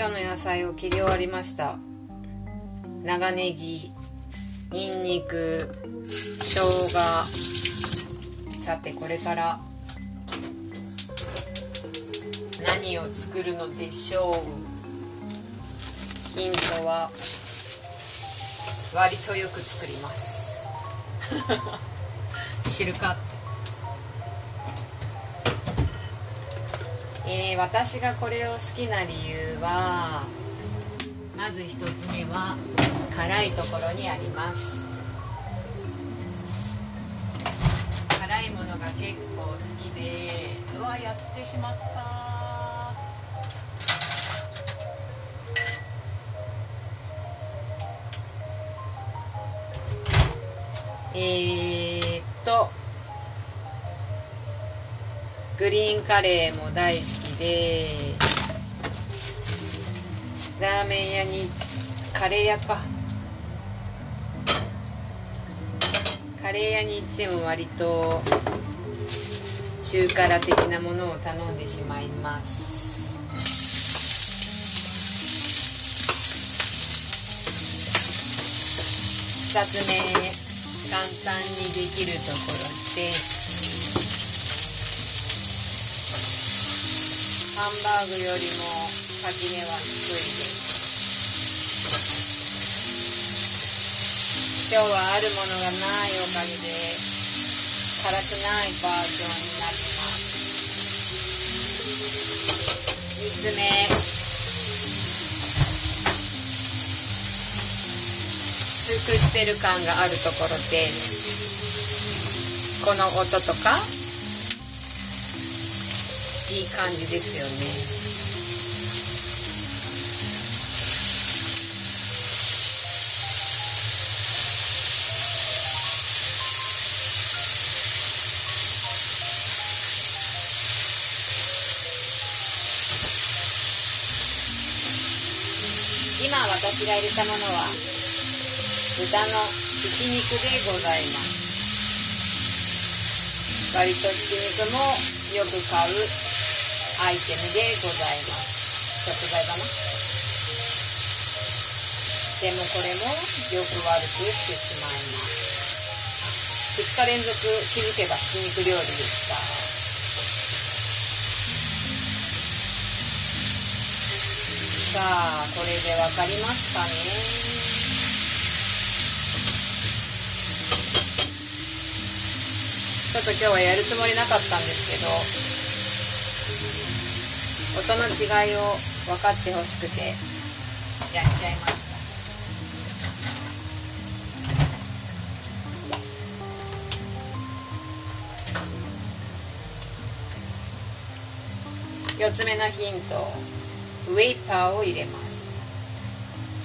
今日の野菜を切り終わりました。長ネギにんにく生姜。さてこれから何を作るのでしょう。ヒントは割とよく作ります。知るかえー、私がこれを好きな理由はまず1つ目は辛いところにあります。辛いものが結構好きでうわやってしまった。えー、グリーンカレーも大好きで。ラーメン屋にカレー屋か。カレー屋に行っても割と中辛的なものを頼んでしまいます。2つ目簡単にできるところですハンバーグよりも垣根は低いです今日はあるものがないおかげで辛くないバージョンになります。3つ目作ってる感があるところですこの音とかいい感じですよね。今私が入れたものは豚のひき肉でございます。割とひき肉もよく買うアイテムでございます食材だなでもこれもよく悪くしてしまいます。2日連続気づけばひき肉料理でした。さあこれで分かりますかね。ちょっと今日はやるつもりなかったんですけど音の違いを分かってほしくてやっちゃいました。4つ目のヒント。ウェイパーを入れます。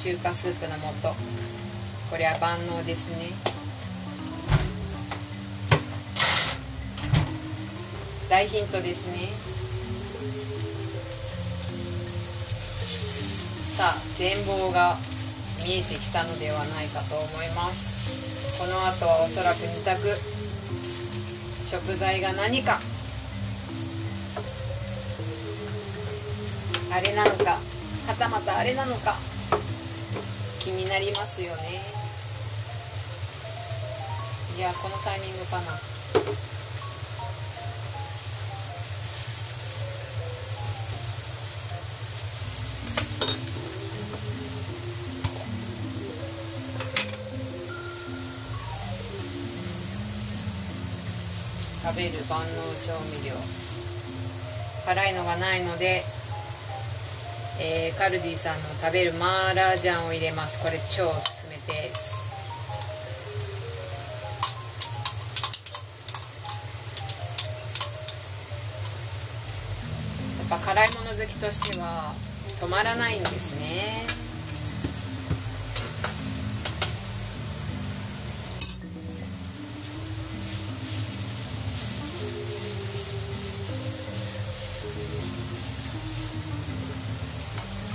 中華スープの素。これは万能ですね。大ヒントですね。さあ全貌が見えてきたのではないかと思います。この後はおそらく2択。食材が何か。あれなのかはたまたあれなのか気になりますよね。いやこのタイミングかな。食べる万能調味料。辛いのがないので、えー、カルディさんの食べるマーラージャンを入れます。これ超おすすめです。やっぱ辛いもの好きとしては止まらないんですね。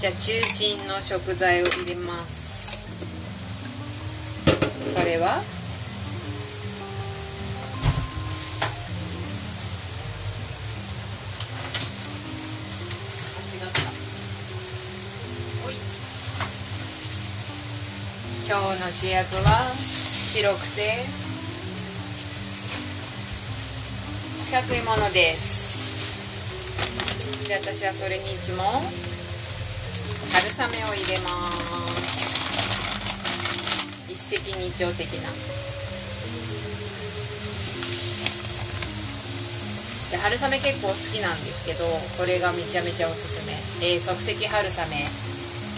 じゃあ中心の食材を入れます。それは？今日の主役は白くて四角いものです。で私はそれにいつも春雨を入れます一石二鳥的なで春雨結構好きなんですけどこれがめちゃめちゃおすすめ、えー、即席春雨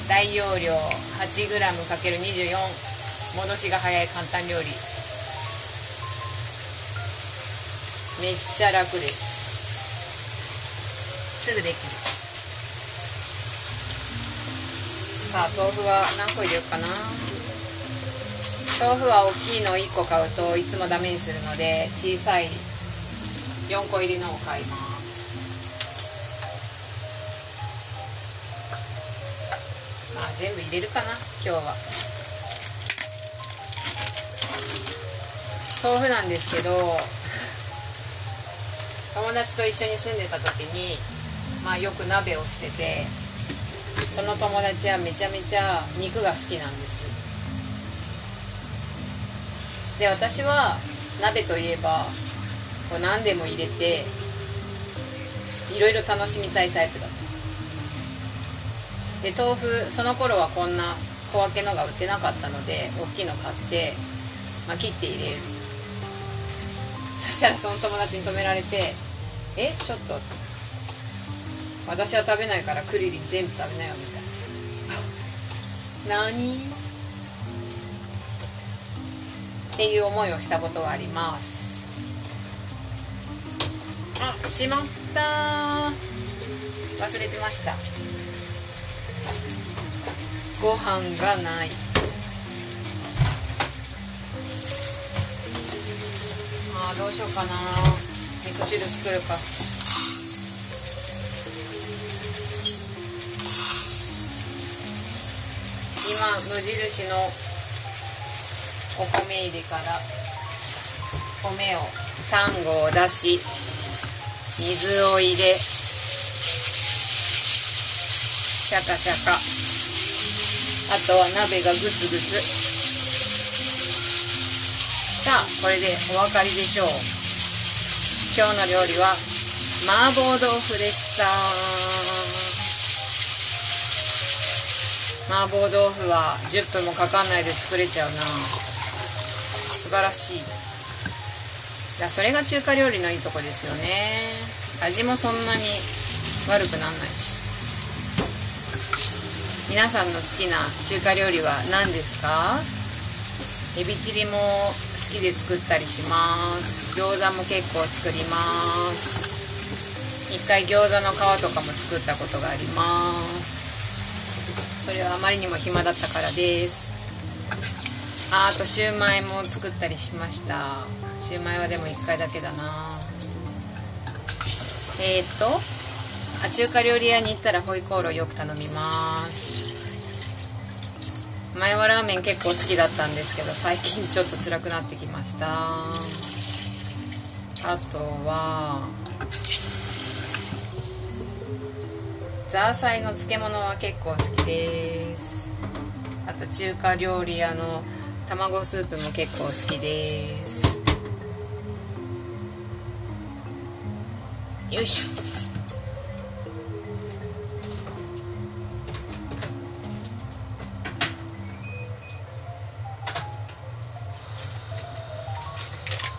大容量 8g×24 戻しが早い簡単料理。めっちゃ楽です。すぐできる。さ豆腐は何個入れようかな。豆腐は大きいの1個買うといつもダメにするので小さい4個入りのを買います。まあ全部入れるかな今日は。豆腐なんですけど友達と一緒に住んでた時にまあよく鍋をしててその友達はめちゃめちゃ肉が好きなんです。で私は鍋といえばこう何でも入れていろいろ楽しみたいタイプだった。で豆腐その頃はこんな小分けのが売ってなかったので大きいの買って、まあ、切って入れる。そしたらその友達に止められて「えちょっと私は食べないからクリリン全部食べなよ」みたいな何？っていう思いをしたことはあります。あしまった。忘れてました。ご飯がない。あどうしようかな。味噌汁作るか。無印のお米入れから米を3合出し水を入れシャカシャカ。あとは鍋がグツグツ。さあこれでお分かりでしょう。今日の料理は麻婆豆腐でした。麻婆豆腐は10分もかかんないで作れちゃうな。素晴らしい。それが中華料理のいいとこですよね。味もそんなに悪くなんないし。皆さんの好きな中華料理は何ですか？エビチリも好きで作ったりします。餃子も結構作ります。一回餃子の皮とかも作ったことがあります。それはあまりにも暇だったからです。ああとシューマイも作ったりしました。シューマイはでも1回だけだな。えー、っとあ中華料理屋に行ったらホイコーローよく頼みます。前はラーメン結構好きだったんですけど最近ちょっと辛くなってきました。あとはザーサイの漬物は結構好きです。あと中華料理屋の卵スープも結構好きです。よいしょ。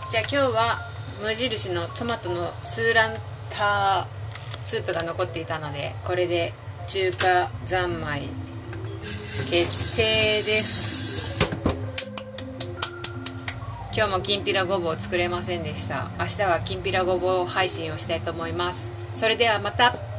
じゃあ今日は無印のトマトのスーランター。スープが残っていたのでこれで中華三昧決定です。今日もきんぴらごぼう作れませんでした。明日はきんぴらごぼう配信をしたいと思います。それではまた。